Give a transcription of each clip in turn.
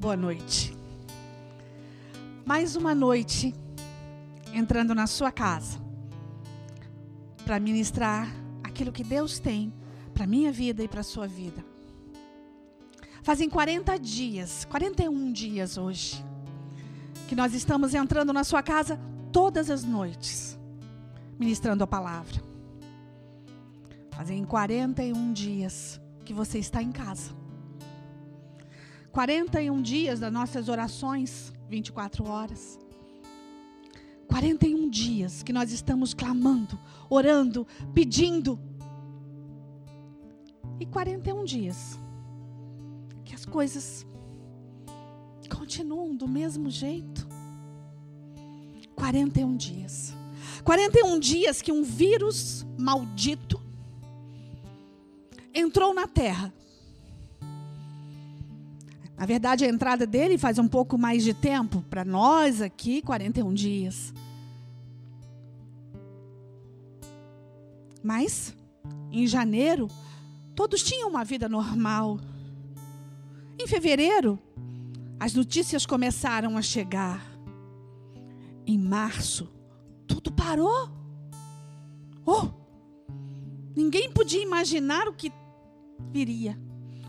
Boa noite. Mais uma noite entrando na sua casa para ministrar aquilo que Deus tem para minha vida e para sua vida. Fazem 40 dias, 41 dias hoje, que nós estamos entrando na sua casa todas as noites, ministrando a palavra. Fazem 41 dias que você está em casa. 41 dias das nossas orações, 24 horas. 41 dias que nós estamos clamando, orando, pedindo. E 41 dias que as coisas continuam do mesmo jeito. 41 dias. 41 dias que um vírus maldito entrou na terra. Na verdade, a entrada dele faz um pouco mais de tempo. Para nós aqui, 41 dias. Mas, em janeiro, todos tinham uma vida normal. Em fevereiro, as notícias começaram a chegar. Em março, tudo parou. Oh! Ninguém podia imaginar o que viria,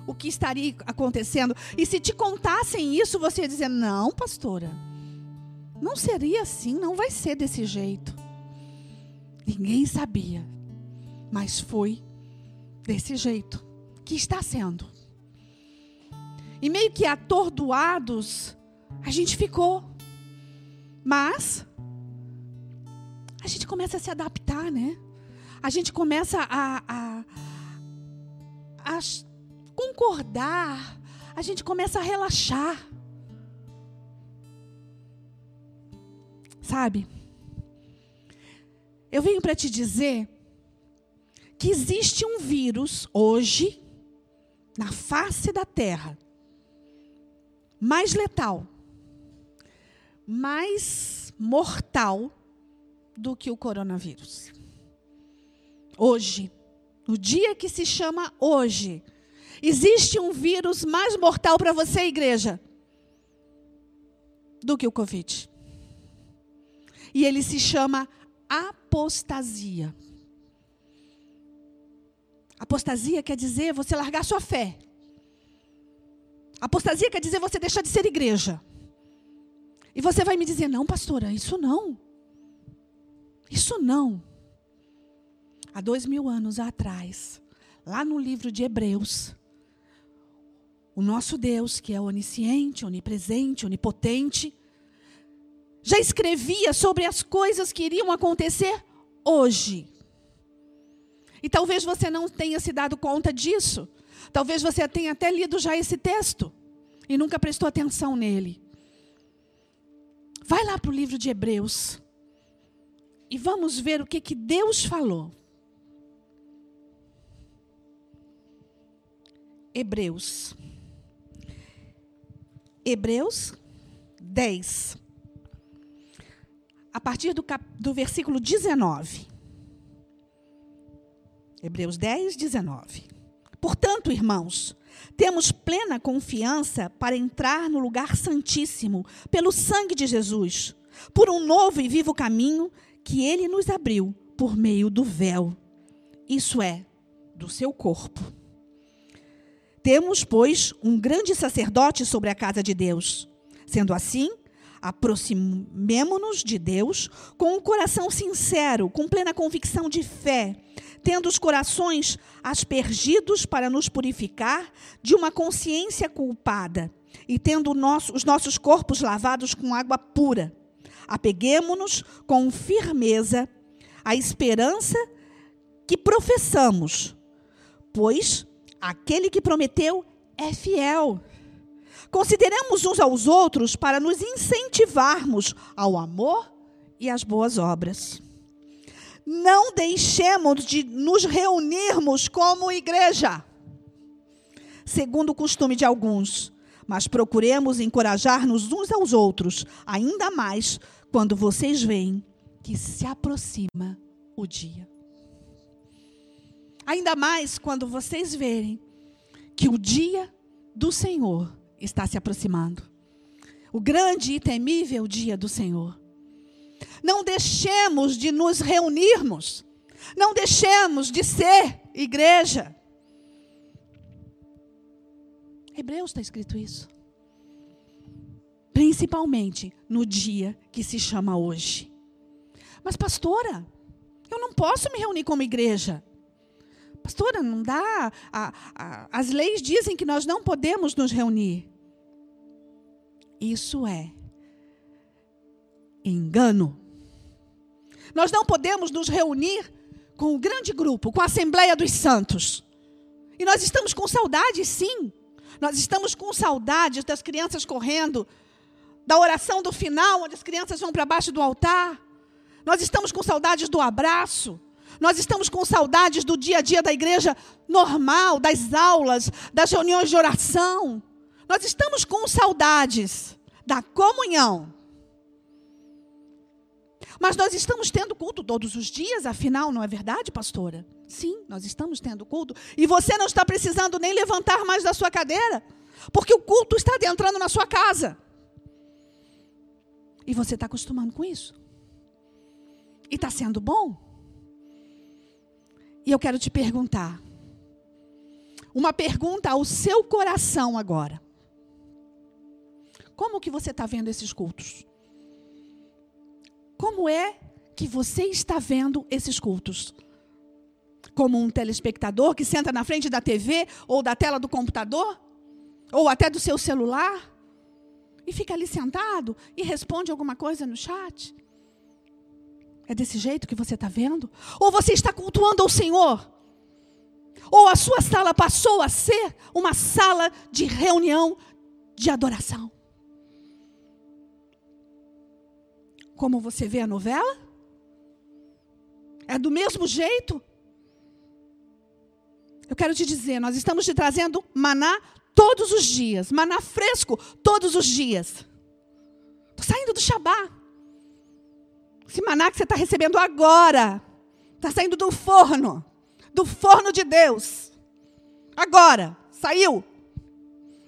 o que estaria acontecendo. E se te contassem isso, você ia dizer: não, pastora, não seria assim, não vai ser desse jeito. Ninguém sabia, mas foi desse jeito que está sendo. E meio que atordoados, a gente ficou. Mas a gente começa a se adaptar, né? A gente começa a, a, a concordar, a gente começa a relaxar. Sabe? Eu venho para te dizer que existe um vírus hoje na face da terra mais letal, mais mortal do que o coronavírus. Hoje, no dia que se chama hoje, existe um vírus mais mortal para você, igreja, do que o Covid. E ele se chama apostasia. Apostasia quer dizer você largar sua fé. Apostasia quer dizer você deixar de ser igreja. E você vai me dizer: não, pastora, isso não. Isso não. Há dois mil anos atrás, lá no livro de Hebreus, o nosso Deus, que é onisciente, onipresente, onipotente, já escrevia sobre as coisas que iriam acontecer hoje. E talvez você não tenha se dado conta disso. Talvez você tenha até lido já esse texto e nunca prestou atenção nele. Vai lá para o livro de Hebreus e vamos ver o que, que Deus falou. Hebreus. Hebreus 10. A partir do, cap, do versículo 19. Hebreus 10, 19. Portanto, irmãos, temos plena confiança para entrar no lugar santíssimo pelo sangue de Jesus, por um novo e vivo caminho que ele nos abriu por meio do véu, isso é, do seu corpo. Temos, pois, um grande sacerdote sobre a casa de Deus. Sendo assim, aproximemo-nos de Deus com um coração sincero, com plena convicção de fé, tendo os corações aspergidos para nos purificar de uma consciência culpada e tendo nosso, os nossos corpos lavados com água pura. Apeguemo-nos com firmeza à esperança que professamos, pois aquele que prometeu é fiel. Consideramos uns aos outros para nos incentivarmos ao amor e às boas obras. Não deixemos de nos reunirmos como igreja, segundo o costume de alguns, mas procuremos encorajar-nos uns aos outros, ainda mais quando vocês veem que se aproxima o dia. Ainda mais quando vocês verem que o dia do Senhor está se aproximando. O grande e temível dia do Senhor. Não deixemos de nos reunirmos. Não deixemos de ser igreja. Hebreus está escrito isso. Principalmente no dia que se chama hoje. Mas, pastora, eu não posso me reunir como igreja. Pastora, não dá. A, a, as leis dizem que nós não podemos nos reunir. Isso é engano. Nós não podemos nos reunir com o grande grupo, com a Assembleia dos Santos. E nós estamos com saudade, sim. Nós estamos com saudades das crianças correndo, da oração do final, onde as crianças vão para baixo do altar. Nós estamos com saudades do abraço. Nós estamos com saudades do dia a dia da igreja normal, das aulas, das reuniões de oração. Nós estamos com saudades da comunhão. Mas nós estamos tendo culto todos os dias, afinal, não é verdade, pastora? Sim, nós estamos tendo culto. E você não está precisando nem levantar mais da sua cadeira, porque o culto está adentrando na sua casa. E você está acostumando com isso. E está sendo bom. E eu quero te perguntar. Uma pergunta ao seu coração agora. Como que você está vendo esses cultos? Como é que você está vendo esses cultos? Como um telespectador que senta na frente da TV ou da tela do computador? Ou até do seu celular? E fica ali sentado e responde alguma coisa no chat? É desse jeito que você está vendo? Ou você está cultuando ao Senhor? Ou a sua sala passou a ser uma sala de reunião de adoração? como você vê a novela? É do mesmo jeito? Eu quero te dizer, nós estamos te trazendo maná todos os dias, maná fresco todos os dias. Estou saindo do Shabá. Esse maná que você está recebendo agora, está saindo do forno, do forno de Deus. Agora, saiu.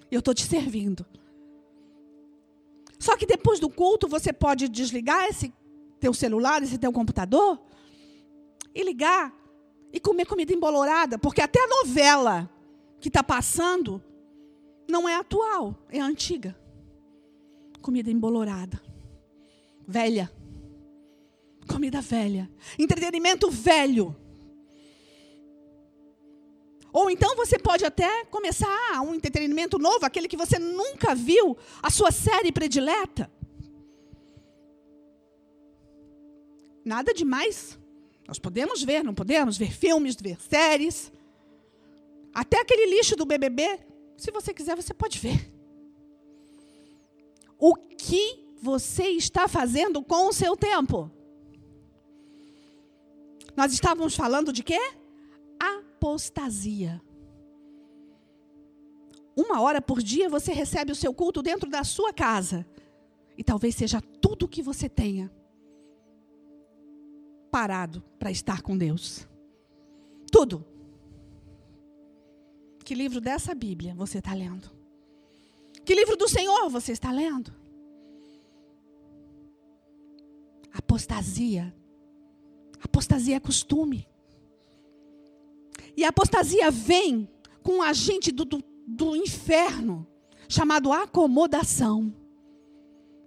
Eu estou te servindo. Só que depois do culto você pode desligar esse teu celular, esse teu computador e ligar e comer comida embolorada, porque até a novela que está passando não é atual, é antiga. Comida embolorada, velha, comida velha, entretenimento velho. Ou então você pode até começar um entretenimento novo, aquele que você nunca viu, a sua série predileta. Nada demais. Nós podemos ver, não podemos ver filmes, ver séries. Até aquele lixo do BBB, se você quiser, você pode ver. O que você está fazendo com o seu tempo? Nós estávamos falando de quê? apostasia. Uma hora por dia você recebe o seu culto dentro da sua casa. E talvez seja tudo que você tenha parado para estar com Deus. Tudo. Que livro dessa Bíblia você está lendo? Que livro do Senhor você está lendo? Apostasia. Apostasia é costume. E a apostasia vem com um agente do, do, do inferno, chamado acomodação.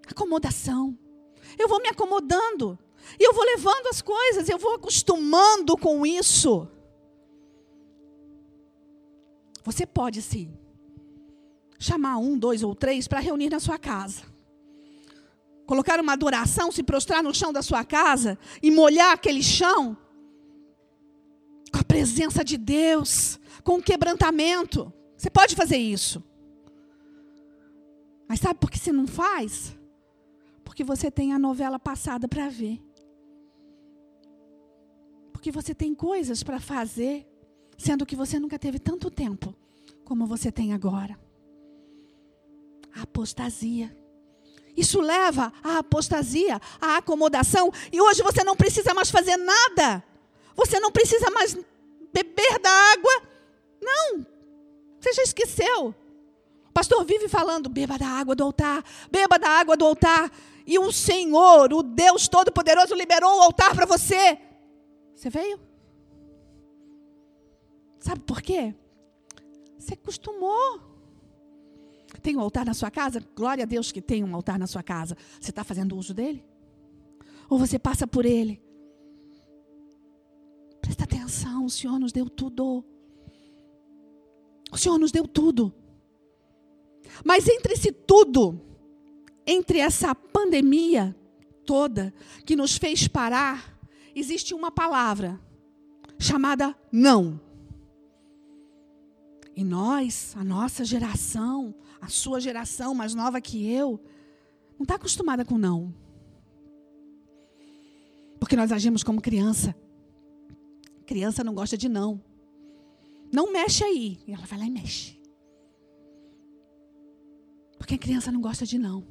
Acomodação. Eu vou me acomodando. E eu vou levando as coisas, eu vou acostumando com isso. Você pode sim chamar um, dois ou três para reunir na sua casa. Colocar uma adoração, se prostrar no chão da sua casa e molhar aquele chão com a presença de Deus, com o quebrantamento. Você pode fazer isso. Mas sabe por que você não faz? Porque você tem a novela passada para ver. Porque você tem coisas para fazer, sendo que você nunca teve tanto tempo como você tem agora. A apostasia. Isso leva à apostasia, à acomodação, e hoje você não precisa mais fazer nada você não precisa mais beber da água. Não. Você já esqueceu. pastor vive falando: beba da água do altar, beba da água do altar. E o Senhor, o Deus Todo-Poderoso, liberou o altar para você. Você veio? Sabe por quê? Você acostumou. Tem um altar na sua casa? Glória a Deus que tem um altar na sua casa. Você está fazendo uso dele? Ou você passa por ele? Presta atenção, o Senhor nos deu tudo. O Senhor nos deu tudo. Mas entre esse tudo, entre essa pandemia toda que nos fez parar, existe uma palavra chamada não. E nós, a nossa geração, a sua geração mais nova que eu, não está acostumada com não. Porque nós agimos como criança. Criança não gosta de não. Não mexe aí. E ela vai lá e mexe. Porque a criança não gosta de não.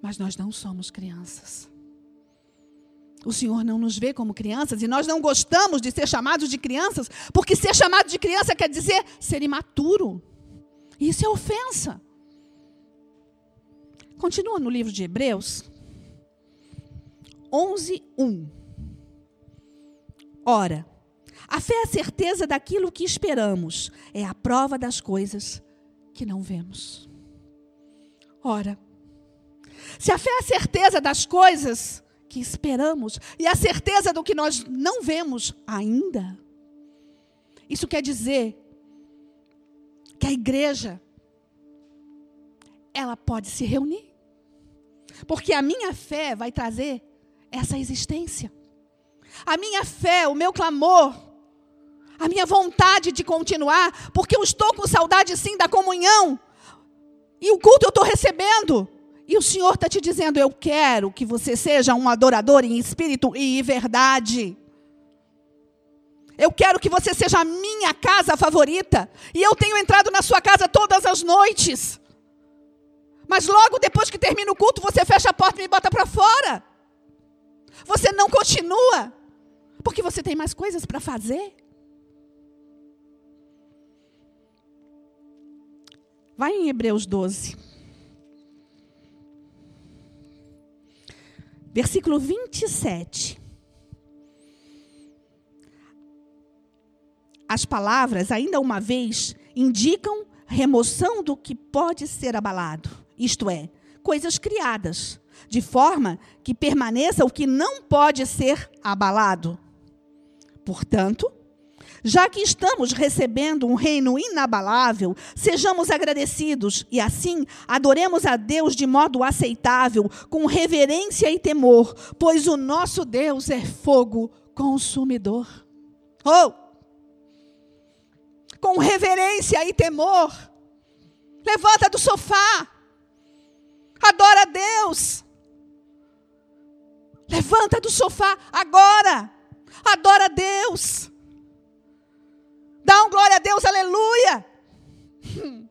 Mas nós não somos crianças. O Senhor não nos vê como crianças e nós não gostamos de ser chamados de crianças, porque ser chamado de criança quer dizer ser imaturo. Isso é ofensa. Continua no livro de Hebreus 11, 1. Ora, a fé é a certeza daquilo que esperamos, é a prova das coisas que não vemos. Ora, se a fé é a certeza das coisas que esperamos e a certeza do que nós não vemos ainda, isso quer dizer que a igreja ela pode se reunir. Porque a minha fé vai trazer essa existência. A minha fé, o meu clamor, a minha vontade de continuar, porque eu estou com saudade sim da comunhão. E o culto eu estou recebendo. E o Senhor está te dizendo: Eu quero que você seja um adorador em espírito e em verdade. Eu quero que você seja a minha casa favorita. E eu tenho entrado na sua casa todas as noites. Mas logo depois que termina o culto, você fecha a porta e me bota para fora. Você não continua. Porque você tem mais coisas para fazer. Vai em Hebreus 12. Versículo 27. As palavras, ainda uma vez, indicam remoção do que pode ser abalado, isto é, coisas criadas, de forma que permaneça o que não pode ser abalado. Portanto, já que estamos recebendo um reino inabalável, sejamos agradecidos e assim adoremos a Deus de modo aceitável, com reverência e temor, pois o nosso Deus é fogo consumidor. Oh! Com reverência e temor. Levanta do sofá. Adora a Deus. Levanta do sofá agora. Adora a Deus. Dá um glória a Deus, aleluia.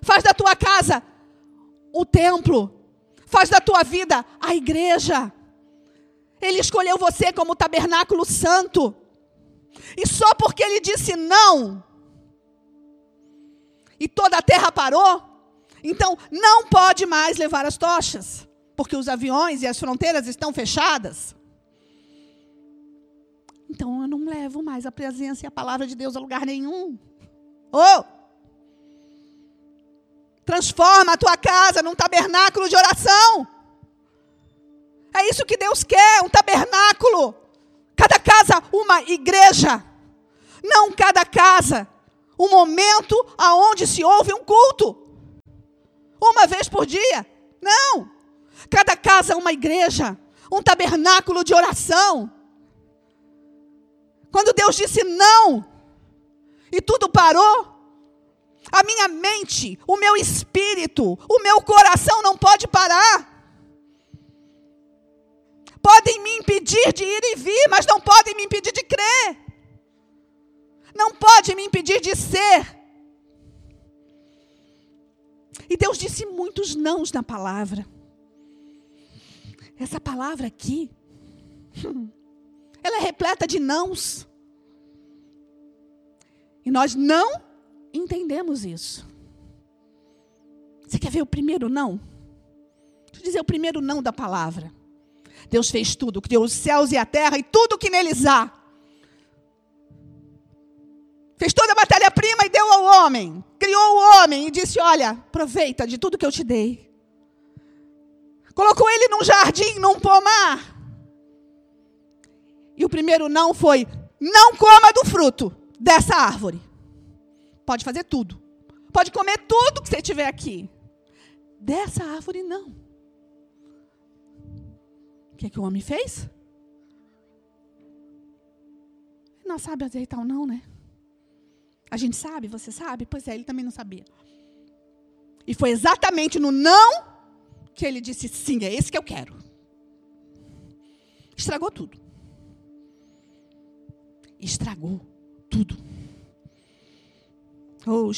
Faz da tua casa o templo. Faz da tua vida a igreja. Ele escolheu você como tabernáculo santo. E só porque ele disse não, e toda a terra parou, então não pode mais levar as tochas, porque os aviões e as fronteiras estão fechadas. Então eu não levo mais a presença e a palavra de Deus a lugar nenhum. Oh! Transforma a tua casa num tabernáculo de oração. É isso que Deus quer, um tabernáculo. Cada casa uma igreja. Não cada casa um momento aonde se ouve um culto. Uma vez por dia. Não. Cada casa uma igreja, um tabernáculo de oração. Quando Deus disse não, e tudo parou, a minha mente, o meu espírito, o meu coração não pode parar. Podem me impedir de ir e vir, mas não podem me impedir de crer. Não pode me impedir de ser. E Deus disse muitos nãos na palavra. Essa palavra aqui, ela é repleta de nãos. E nós não entendemos isso. Você quer ver o primeiro não? Deixa eu dizer o primeiro não da palavra. Deus fez tudo, criou os céus e a terra e tudo que neles há. Fez toda a matéria-prima e deu ao homem. Criou o homem e disse: Olha, aproveita de tudo que eu te dei. Colocou ele num jardim, num pomar. E o primeiro não foi: não coma do fruto dessa árvore. Pode fazer tudo. Pode comer tudo que você tiver aqui. Dessa árvore, não. O que, é que o homem fez? Não sabe aceitar o não, né? A gente sabe, você sabe? Pois é, ele também não sabia. E foi exatamente no não que ele disse: sim, é esse que eu quero. Estragou tudo. Estragou tudo. Oh.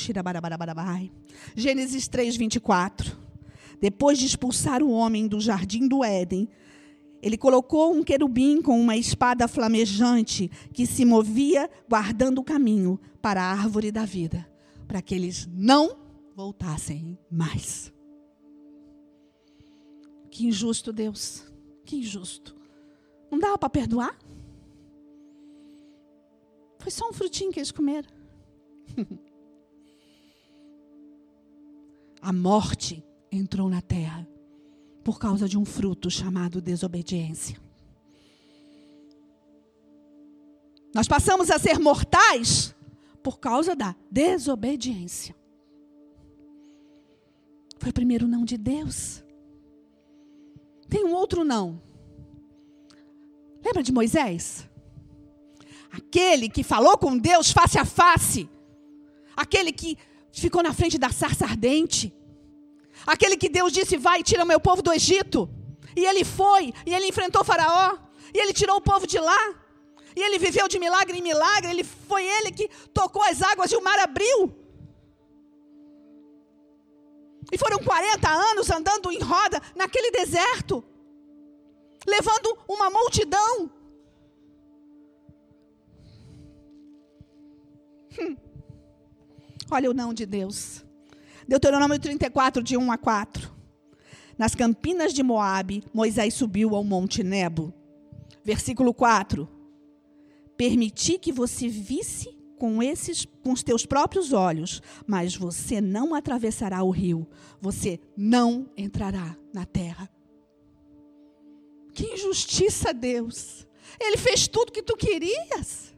Gênesis 3, 24. Depois de expulsar o homem do jardim do Éden, ele colocou um querubim com uma espada flamejante que se movia guardando o caminho para a árvore da vida, para que eles não voltassem mais. Que injusto, Deus. Que injusto. Não dava para perdoar? Foi só um frutinho que eles comeram. a morte entrou na terra por causa de um fruto chamado desobediência. Nós passamos a ser mortais por causa da desobediência. Foi o primeiro não de Deus. Tem um outro não. Lembra de Moisés? Aquele que falou com Deus face a face. Aquele que ficou na frente da sarça ardente. Aquele que Deus disse: Vai, tira o meu povo do Egito. E ele foi, e ele enfrentou Faraó, e ele tirou o povo de lá. E ele viveu de milagre em milagre. Ele foi ele que tocou as águas e o mar abriu. E foram 40 anos andando em roda naquele deserto, levando uma multidão. Hum. Olha o não de Deus. Deuteronômio 34, de 1 a 4. Nas campinas de Moabe, Moisés subiu ao monte Nebo. Versículo 4. Permiti que você visse com esses com os teus próprios olhos, mas você não atravessará o rio, você não entrará na terra. Que injustiça, Deus. Ele fez tudo que tu querias.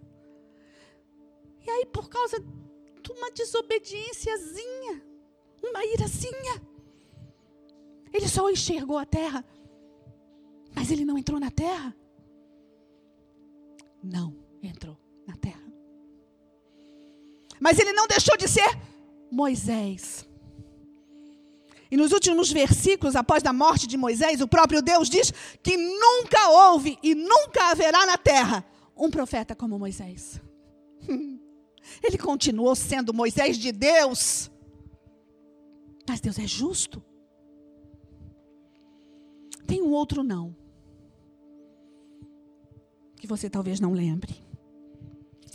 E aí por causa de uma desobediênciazinha, uma irazinha. Ele só enxergou a terra, mas ele não entrou na terra. Não entrou na terra. Mas ele não deixou de ser Moisés. E nos últimos versículos, após a morte de Moisés, o próprio Deus diz que nunca houve e nunca haverá na terra um profeta como Moisés. Ele continuou sendo Moisés de Deus. Mas Deus é justo. Tem um outro não. Que você talvez não lembre.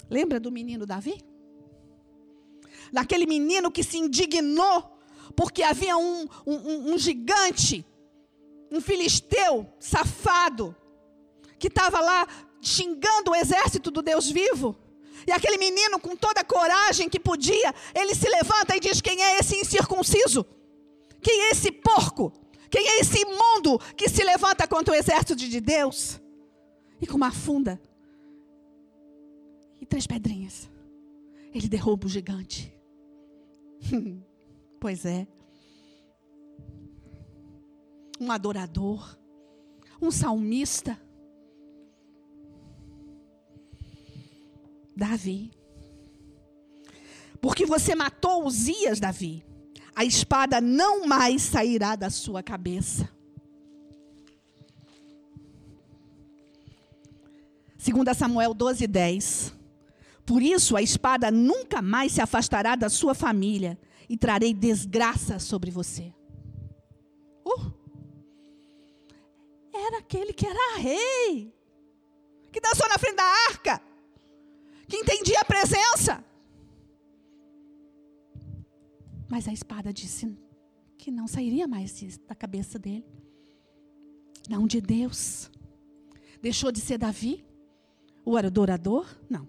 Lembra do menino Davi? Daquele menino que se indignou porque havia um, um, um gigante, um filisteu safado, que estava lá xingando o exército do Deus vivo. E aquele menino, com toda a coragem que podia, ele se levanta e diz: Quem é esse incircunciso? Quem é esse porco? Quem é esse imundo que se levanta contra o exército de Deus? E com uma funda e três pedrinhas, ele derruba o gigante. pois é. Um adorador, um salmista, Davi. Porque você matou Uzias, Davi. A espada não mais sairá da sua cabeça. Segunda Samuel 12, 10. Por isso a espada nunca mais se afastará da sua família e trarei desgraça sobre você. Uh, era aquele que era rei, que dançou na frente da arca que entendia a presença. Mas a espada disse que não sairia mais da cabeça dele. Não de Deus. Deixou de ser Davi? O adorador? Não.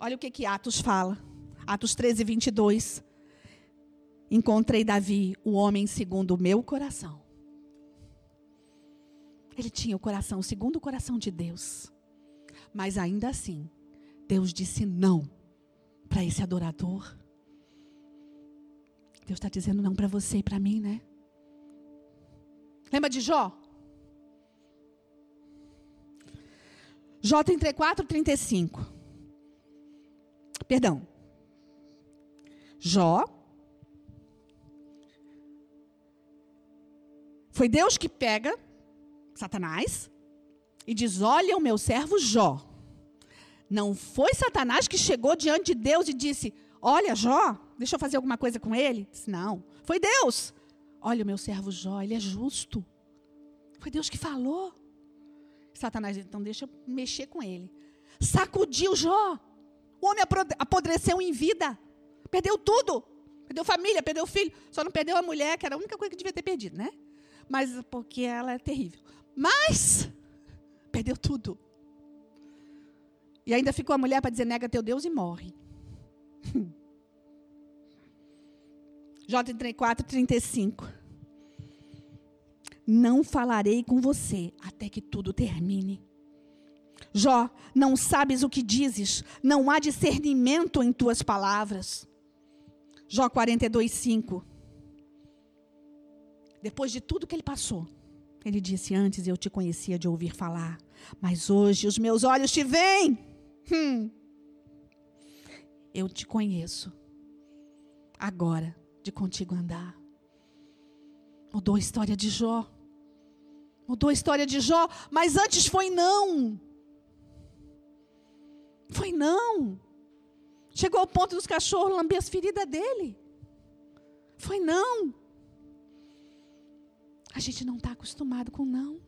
Olha o que, que Atos fala. Atos 13, 22. Encontrei Davi, o homem segundo o meu coração. Ele tinha o coração segundo o coração de Deus. Mas ainda assim, Deus disse não para esse adorador. Deus está dizendo não para você e para mim, né? Lembra de Jó? Jó 34, 35. Perdão. Jó. Foi Deus que pega Satanás e diz: Olha o meu servo Jó. Não foi Satanás que chegou diante de Deus e disse: Olha, Jó, deixa eu fazer alguma coisa com ele. Disse, Não. Foi Deus. Olha o meu servo Jó, ele é justo. Foi Deus que falou. Satanás, então deixa eu mexer com ele. Sacudiu Jó. O homem apodreceu em vida. Perdeu tudo. Perdeu família, perdeu filho. Só não perdeu a mulher, que era a única coisa que devia ter perdido, né? Mas porque ela é terrível. Mas perdeu tudo. E ainda ficou a mulher para dizer: nega teu Deus e morre. Jó 34, 35 não falarei com você até que tudo termine. Jó, não sabes o que dizes, não há discernimento em tuas palavras. Jó 42, 5. Depois de tudo que ele passou, ele disse: Antes eu te conhecia de ouvir falar, mas hoje os meus olhos te veem. Hum. Eu te conheço, agora, de contigo andar. Mudou a história de Jó. Mudou a história de Jó, mas antes foi não. Foi não. Chegou ao ponto dos cachorros lamber as feridas dele. Foi não. A gente não está acostumado com não.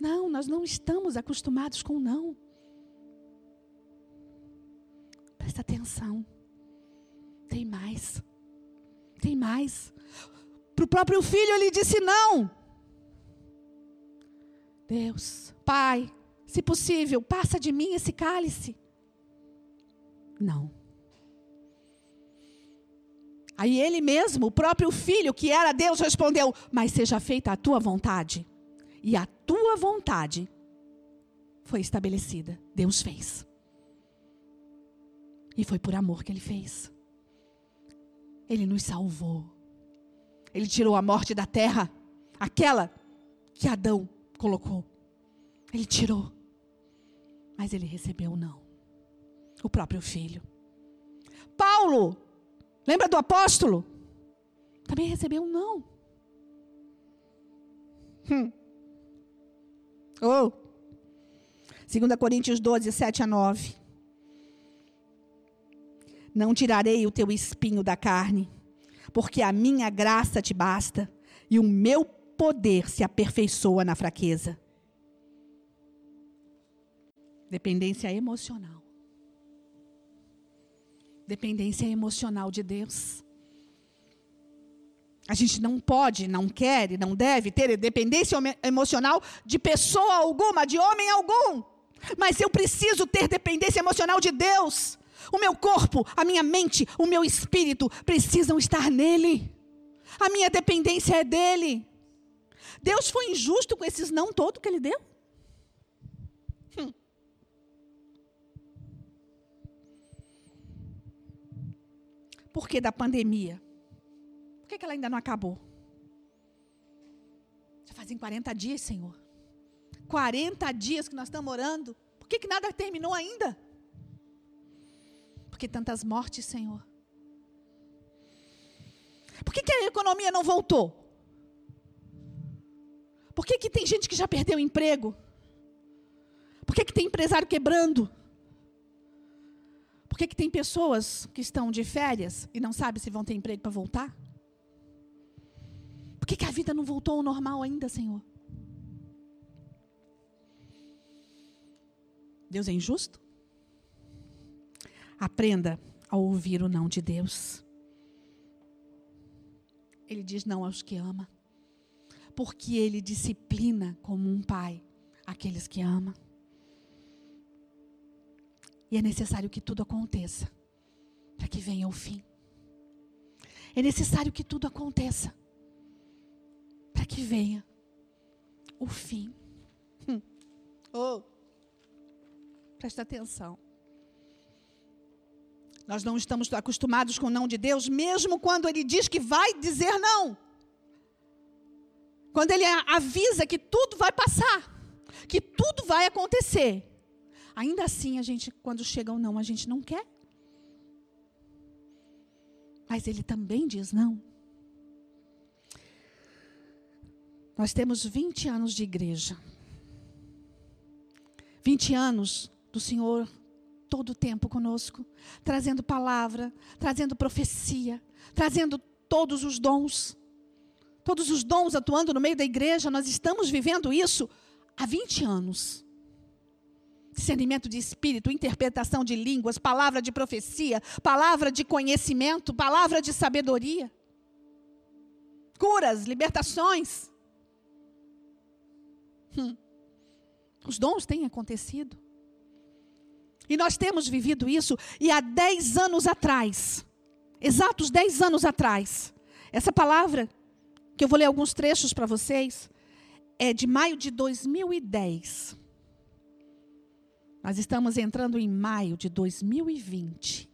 Não, nós não estamos acostumados com não. Presta atenção. Tem mais. Tem mais. Para o próprio filho ele disse não. Deus, Pai, se possível, passa de mim esse cálice. Não. Aí ele mesmo, o próprio filho, que era Deus, respondeu: Mas seja feita a tua vontade. E a tua vontade foi estabelecida. Deus fez. E foi por amor que ele fez. Ele nos salvou. Ele tirou a morte da terra, aquela que Adão colocou. Ele tirou. Mas ele recebeu não. O próprio filho. Paulo, lembra do apóstolo? Também recebeu um não. Hum. Oh. 2 Coríntios 12, 7 a 9. Não tirarei o teu espinho da carne, porque a minha graça te basta, e o meu poder se aperfeiçoa na fraqueza. Dependência emocional. Dependência emocional de Deus. A gente não pode, não quer e não deve ter dependência emocional de pessoa alguma, de homem algum. Mas eu preciso ter dependência emocional de Deus. O meu corpo, a minha mente, o meu espírito precisam estar nele. A minha dependência é dele. Deus foi injusto com esses não todo que ele deu? Por que da pandemia? Por que, que ela ainda não acabou? Já fazem 40 dias, Senhor. 40 dias que nós estamos orando. Por que, que nada terminou ainda? Por que tantas mortes, Senhor? Por que, que a economia não voltou? Por que, que tem gente que já perdeu o emprego? Por que, que tem empresário quebrando? Que, que tem pessoas que estão de férias e não sabem se vão ter emprego para voltar? Por que, que a vida não voltou ao normal ainda, Senhor? Deus é injusto? Aprenda a ouvir o não de Deus. Ele diz não aos que ama. Porque ele disciplina como um pai aqueles que ama. E é necessário que tudo aconteça para que venha o fim. É necessário que tudo aconteça para que venha o fim. Hum. Oh. Presta atenção. Nós não estamos acostumados com o não de Deus, mesmo quando Ele diz que vai dizer não. Quando Ele avisa que tudo vai passar, que tudo vai acontecer. Ainda assim, a gente, quando chega não, a gente não quer. Mas Ele também diz não. Nós temos 20 anos de igreja. 20 anos do Senhor todo o tempo conosco, trazendo palavra, trazendo profecia, trazendo todos os dons. Todos os dons atuando no meio da igreja, nós estamos vivendo isso há 20 anos. Discernimento de espírito, interpretação de línguas, palavra de profecia, palavra de conhecimento, palavra de sabedoria. Curas, libertações. Hum. Os dons têm acontecido. E nós temos vivido isso, e há 10 anos atrás, exatos 10 anos atrás, essa palavra, que eu vou ler alguns trechos para vocês, é de maio de 2010. Nós estamos entrando em maio de 2020.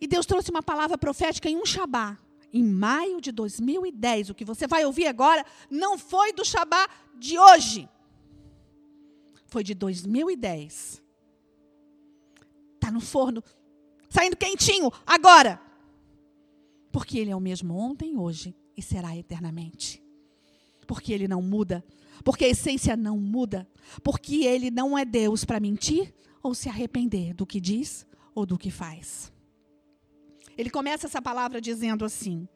E Deus trouxe uma palavra profética em um Shabá, em maio de 2010. O que você vai ouvir agora não foi do Shabá de hoje foi de 2010. Está no forno, saindo quentinho, agora. Porque Ele é o mesmo ontem, hoje e será eternamente. Porque Ele não muda. Porque a essência não muda. Porque Ele não é Deus para mentir ou se arrepender do que diz ou do que faz. Ele começa essa palavra dizendo assim: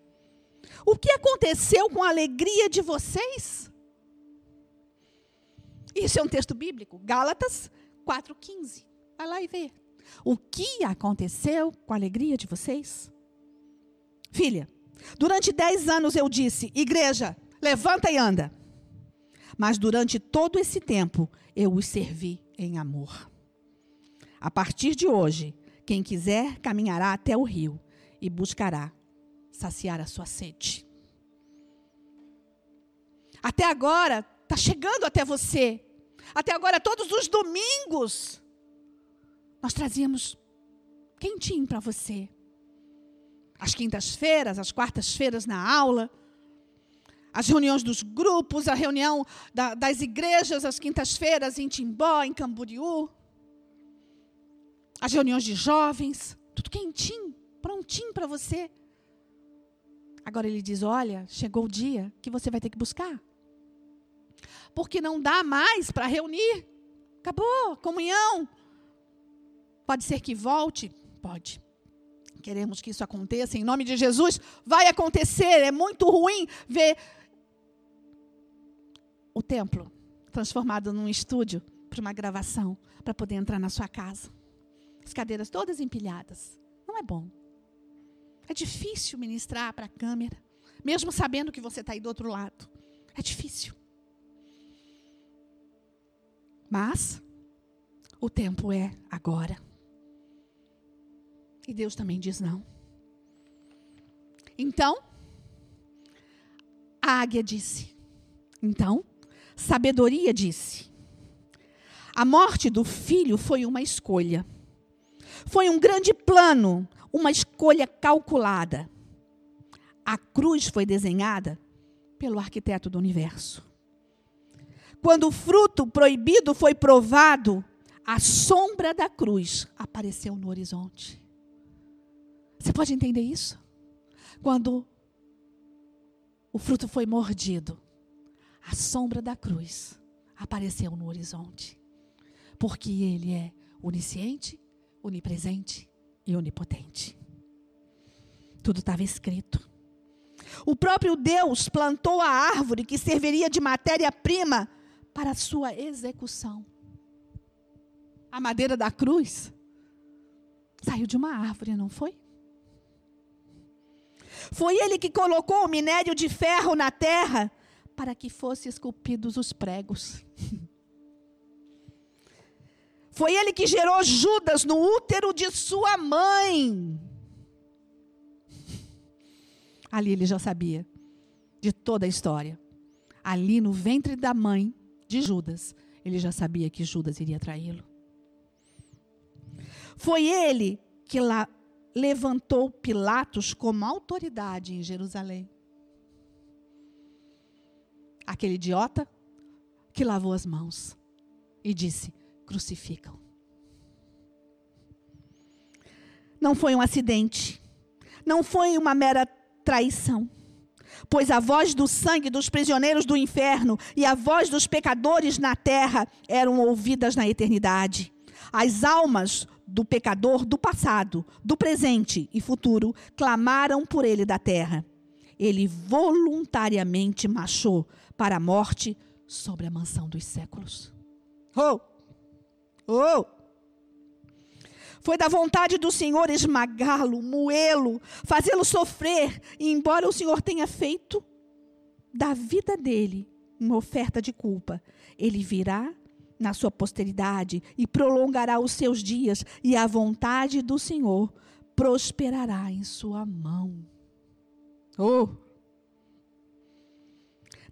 O que aconteceu com a alegria de vocês? Isso é um texto bíblico, Gálatas 4,15. Vai lá e vê. O que aconteceu com a alegria de vocês? Filha, durante dez anos eu disse: igreja, levanta e anda. Mas durante todo esse tempo eu os servi em amor. A partir de hoje, quem quiser caminhará até o rio e buscará saciar a sua sede. Até agora, está chegando até você até agora, todos os domingos, nós trazíamos quentinho para você. As quintas-feiras, as quartas-feiras na aula, as reuniões dos grupos, a reunião da, das igrejas, as quintas-feiras em Timbó, em Camboriú, as reuniões de jovens, tudo quentinho, prontinho para você. Agora ele diz: Olha, chegou o dia que você vai ter que buscar porque não dá mais para reunir. Acabou, comunhão. Pode ser que volte? Pode. Queremos que isso aconteça em nome de Jesus. Vai acontecer. É muito ruim ver o templo transformado num estúdio para uma gravação, para poder entrar na sua casa. As cadeiras todas empilhadas. Não é bom. É difícil ministrar para a câmera, mesmo sabendo que você está aí do outro lado. É difícil. Mas o tempo é agora. E Deus também diz não. Então, a águia disse. Então, sabedoria disse. A morte do filho foi uma escolha. Foi um grande plano, uma escolha calculada. A cruz foi desenhada pelo arquiteto do universo. Quando o fruto proibido foi provado, a sombra da cruz apareceu no horizonte. Você pode entender isso? Quando o fruto foi mordido, a sombra da cruz apareceu no horizonte. Porque ele é onisciente, onipresente e onipotente. Tudo estava escrito. O próprio Deus plantou a árvore que serviria de matéria-prima para a sua execução. A madeira da cruz saiu de uma árvore, não foi? Foi ele que colocou o minério de ferro na terra para que fossem esculpidos os pregos. Foi ele que gerou Judas no útero de sua mãe. Ali ele já sabia de toda a história. Ali no ventre da mãe de Judas, ele já sabia que Judas iria traí-lo. Foi ele que lá levantou Pilatos como autoridade em Jerusalém. Aquele idiota que lavou as mãos e disse: crucificam. Não foi um acidente, não foi uma mera traição, pois a voz do sangue dos prisioneiros do inferno e a voz dos pecadores na terra eram ouvidas na eternidade. As almas do pecador do passado, do presente e futuro clamaram por ele da terra. Ele voluntariamente marchou para a morte sobre a mansão dos séculos. Oh! Oh! Foi da vontade do Senhor esmagá-lo, moê-lo, fazê-lo sofrer, e embora o Senhor tenha feito da vida dele uma oferta de culpa, ele virá na sua posteridade e prolongará os seus dias, e a vontade do Senhor prosperará em sua mão. Oh!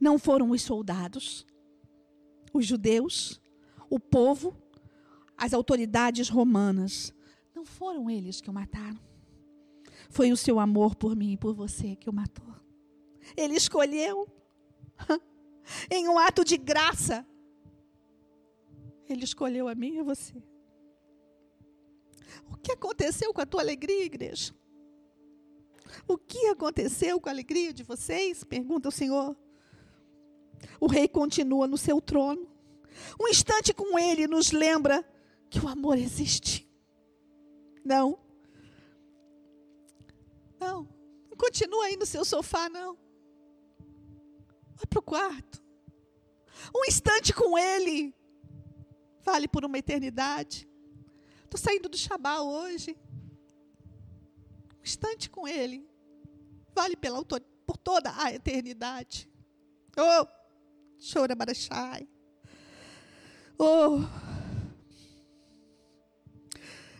Não foram os soldados, os judeus, o povo, as autoridades romanas. Não foram eles que o mataram. Foi o seu amor por mim e por você que o matou. Ele escolheu, em um ato de graça, ele escolheu a mim e a você. O que aconteceu com a tua alegria, igreja? O que aconteceu com a alegria de vocês? Pergunta o Senhor. O rei continua no seu trono. Um instante com ele nos lembra que o amor existe. Não. Não. Não continua aí no seu sofá, não. Vai para o quarto. Um instante com ele vale por uma eternidade. Estou saindo do Shabá hoje. Um instante com ele vale pela, por toda a eternidade. Oh, chora Barachai. Oh,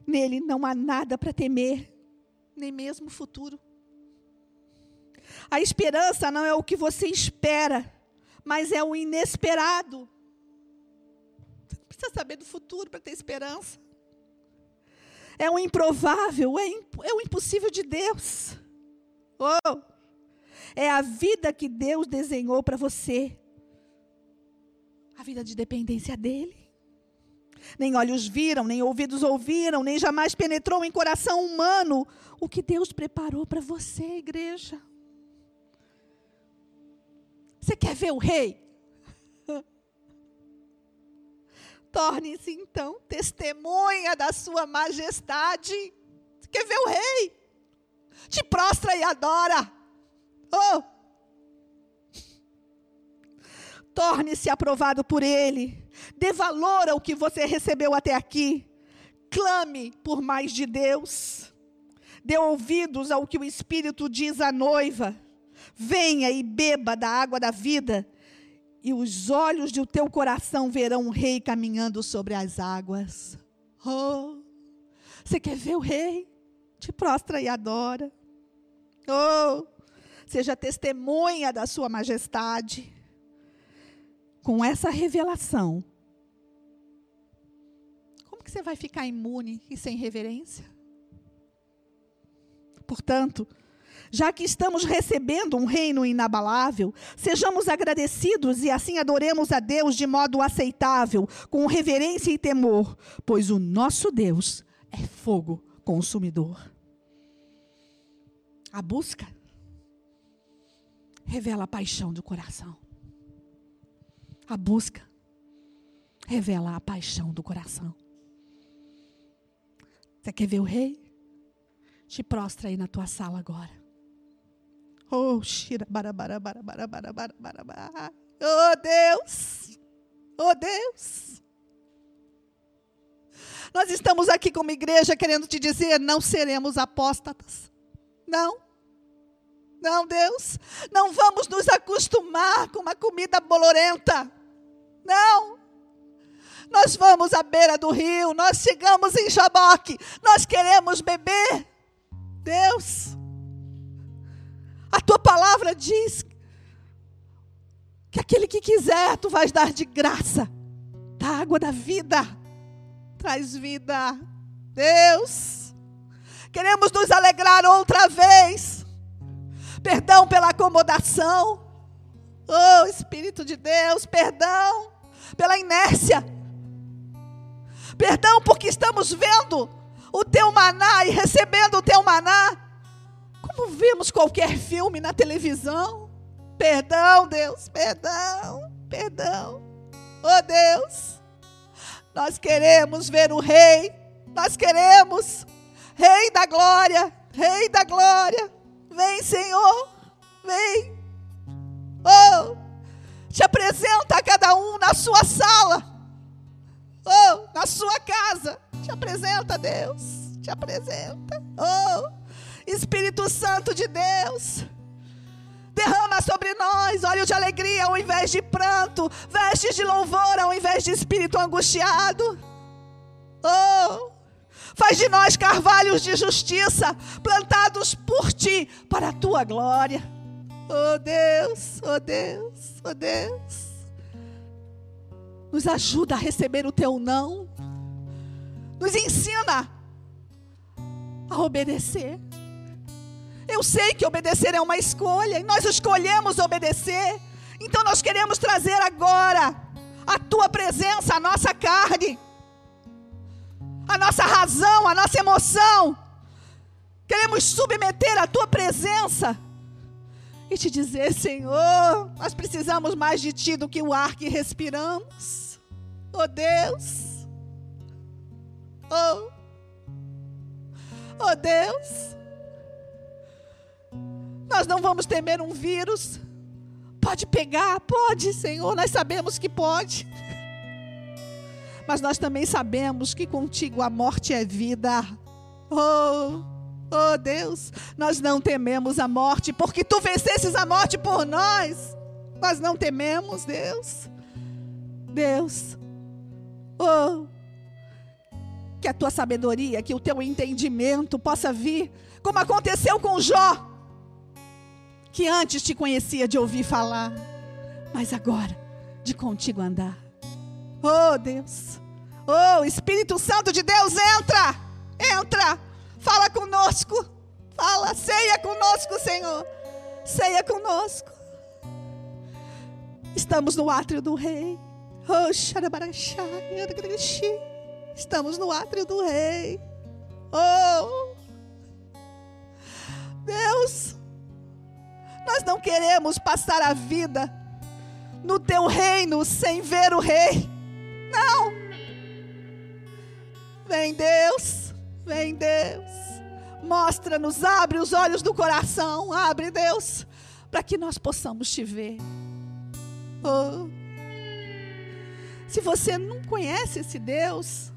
nele não há nada para temer, nem mesmo o futuro. A esperança não é o que você espera, mas é o inesperado. Você não precisa saber do futuro para ter esperança. É o improvável, é, imp é o impossível de Deus. Oh, é a vida que Deus desenhou para você a vida de dependência dele. Nem olhos viram, nem ouvidos ouviram, nem jamais penetrou em coração humano o que Deus preparou para você, igreja. Você quer ver o rei? Torne-se então testemunha da sua majestade. Você quer ver o rei? Te prostra e adora. Oh! Torne-se aprovado por Ele. Dê valor ao que você recebeu até aqui. Clame por mais de Deus. Dê ouvidos ao que o Espírito diz à noiva. Venha e beba da água da vida, e os olhos do teu coração verão o rei caminhando sobre as águas. Oh, você quer ver o rei? Te prostra e adora. Oh, seja testemunha da sua majestade com essa revelação, como que você vai ficar imune e sem reverência? Portanto, já que estamos recebendo um reino inabalável, sejamos agradecidos e assim adoremos a Deus de modo aceitável, com reverência e temor, pois o nosso Deus é fogo consumidor. A busca revela a paixão do coração. A busca revela a paixão do coração. Você quer ver o rei? Te prostra aí na tua sala agora. Oh, xira, barabara, barabara, barabara, barabara. Oh, Deus! Oh, Deus! Nós estamos aqui como igreja querendo te dizer: não seremos apóstatas. Não. Não, Deus, não vamos nos acostumar com uma comida bolorenta. Não. Nós vamos à beira do rio, nós chegamos em Jaboque, nós queremos beber. Deus, a tua palavra diz que aquele que quiser, tu vais dar de graça da água da vida. Traz vida. Deus, queremos nos alegrar outra vez. Perdão pela acomodação. Oh, Espírito de Deus, perdão pela inércia. Perdão porque estamos vendo o teu maná e recebendo o teu maná. Como vemos qualquer filme na televisão. Perdão, Deus, perdão, perdão. Oh Deus, nós queremos ver o Rei, nós queremos, Rei da glória, Rei da glória. Vem, Senhor, vem. Oh, te apresenta a cada um na sua sala, oh, na sua casa. Te apresenta, Deus, te apresenta. Oh, Espírito Santo de Deus. Derrama sobre nós óleo de alegria ao invés de pranto, vestes de louvor ao invés de espírito angustiado. Oh, faz de nós carvalhos de justiça, plantados por ti, para a tua glória. Oh Deus, oh Deus, oh Deus. Nos ajuda a receber o teu não. Nos ensina a obedecer. Eu sei que obedecer é uma escolha, e nós escolhemos obedecer. Então nós queremos trazer agora a tua presença, a nossa carne, a nossa razão, a nossa emoção. Queremos submeter a tua presença e te dizer, Senhor, nós precisamos mais de ti do que o ar que respiramos. Oh Deus. Oh. Oh Deus. Nós não vamos temer um vírus. Pode pegar, pode, Senhor, nós sabemos que pode. Mas nós também sabemos que contigo a morte é vida. Oh, oh Deus, nós não tememos a morte, porque tu vencesses a morte por nós. Nós não tememos, Deus. Deus, oh, que a tua sabedoria, que o teu entendimento possa vir, como aconteceu com Jó que antes te conhecia de ouvir falar, mas agora de contigo andar. Oh Deus, oh Espírito Santo de Deus, entra, entra, fala conosco, fala, ceia conosco, Senhor, ceia conosco. Estamos no átrio do Rei. Oh, Estamos no átrio do Rei. Oh, Deus, nós não queremos passar a vida no teu reino sem ver o rei. Não. Vem Deus, vem Deus. Mostra-nos, abre os olhos do coração, abre Deus, para que nós possamos te ver. Oh. Se você não conhece esse Deus,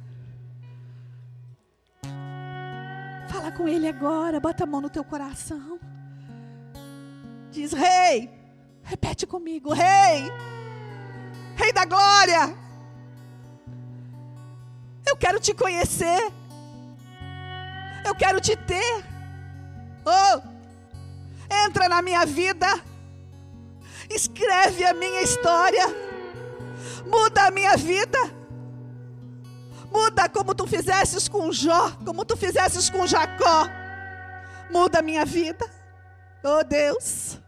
fala com Ele agora, bota a mão no teu coração diz: Rei, repete comigo: Rei, Rei da glória, eu quero te conhecer, eu quero te ter. Oh, entra na minha vida, escreve a minha história, muda a minha vida. Muda como tu fizesses com Jó, como tu fizesses com Jacó. Muda a minha vida. Oh Deus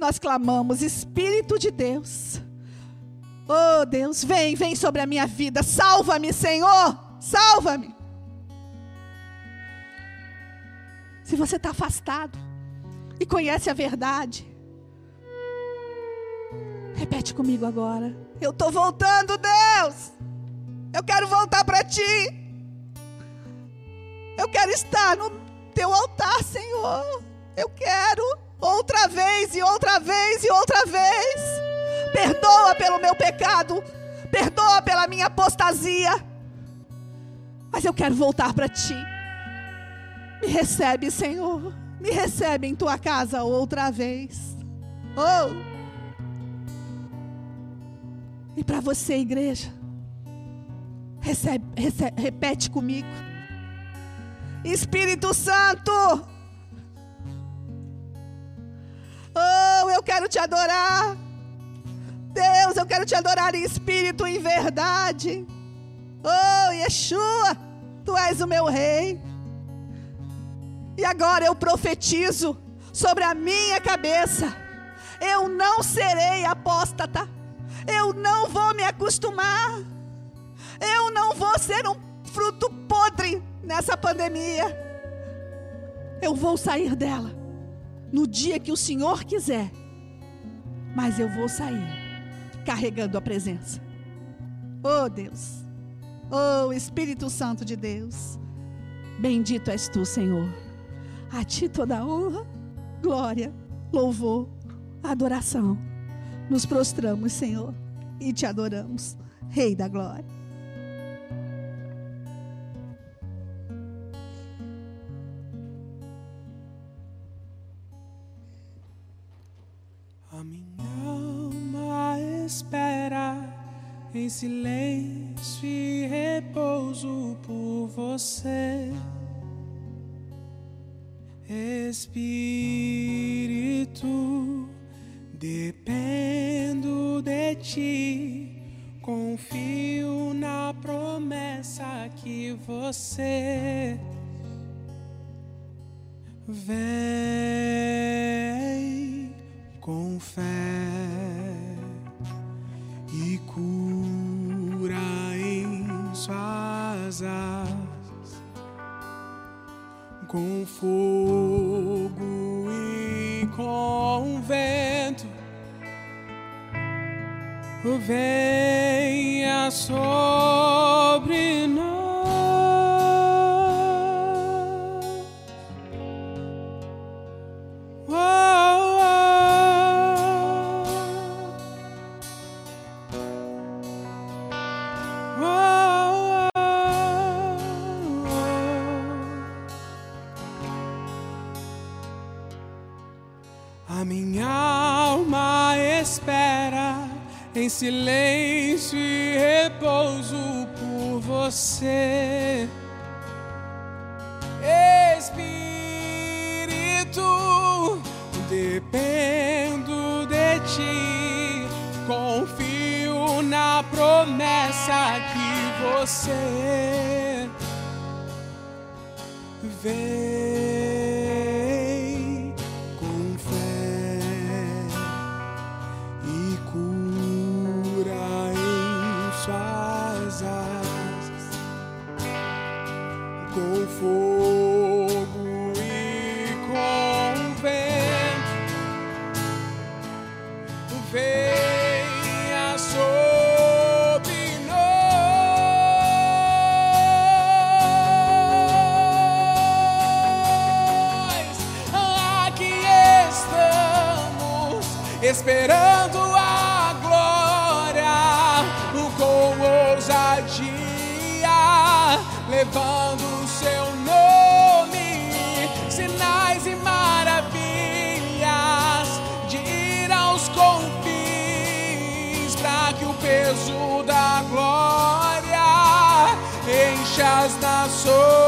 nós clamamos: Espírito de Deus, oh Deus, vem, vem sobre a minha vida, salva-me, Senhor, salva-me. Se você está afastado e conhece a verdade, repete comigo agora: Eu estou voltando, Deus, eu quero voltar para Ti, eu quero estar no Teu altar, Senhor, eu quero outra vez e outra vez e outra vez. Perdoa pelo meu pecado, perdoa pela minha apostasia. Mas eu quero voltar para ti. Me recebe, Senhor. Me recebe em tua casa outra vez. Oh! E para você, igreja, recebe, recebe, repete comigo. Espírito Santo, oh, eu quero te adorar. Deus, eu quero te adorar em espírito e em verdade. Oh, Yeshua, tu és o meu rei. E agora eu profetizo sobre a minha cabeça. Eu não serei apóstata. Eu não vou me acostumar. Eu não vou ser um fruto podre nessa pandemia. Eu vou sair dela no dia que o Senhor quiser. Mas eu vou sair carregando a presença. Oh Deus. Oh Espírito Santo de Deus. Bendito és tu, Senhor. A ti toda honra, glória, louvor, adoração. Nos prostramos, Senhor, e te adoramos, Rei da glória. Silêncio e repouso por você. Espírito, dependo de ti, confio na promessa que você vem com fogo e com vento. Venha sobre em silêncio e repouso por você. Espírito, dependo de ti, confio na promessa que você vem peso da glória encha as nações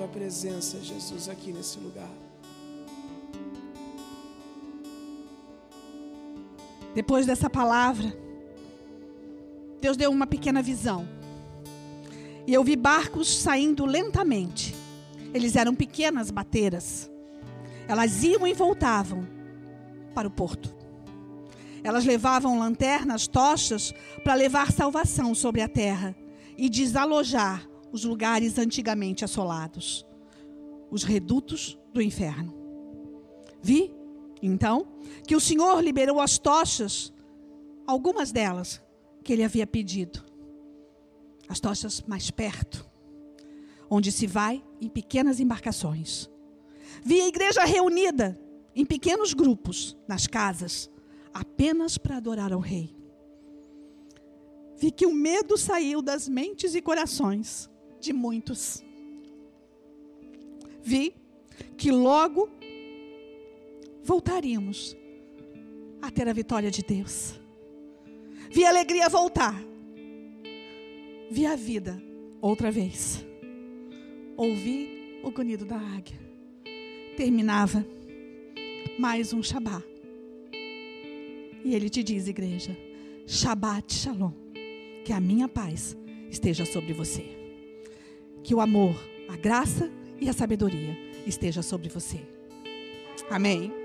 tua presença, Jesus, aqui nesse lugar. Depois dessa palavra, Deus deu uma pequena visão. E eu vi barcos saindo lentamente. Eles eram pequenas bateiras. Elas iam e voltavam para o porto. Elas levavam lanternas, tochas, para levar salvação sobre a terra e desalojar os lugares antigamente assolados os redutos do inferno. Vi, então, que o Senhor liberou as tochas, algumas delas que ele havia pedido. As tochas mais perto, onde se vai em pequenas embarcações. Vi a igreja reunida em pequenos grupos nas casas, apenas para adorar ao Rei. Vi que o medo saiu das mentes e corações de muitos. Vi que logo voltaríamos a ter a vitória de Deus. Vi a alegria voltar. Vi a vida outra vez. Ouvi o grunhido da águia. Terminava mais um Shabá. E ele te diz, igreja, Shabbat Shalom, que a minha paz esteja sobre você. Que o amor, a graça e a sabedoria esteja sobre você. Amém.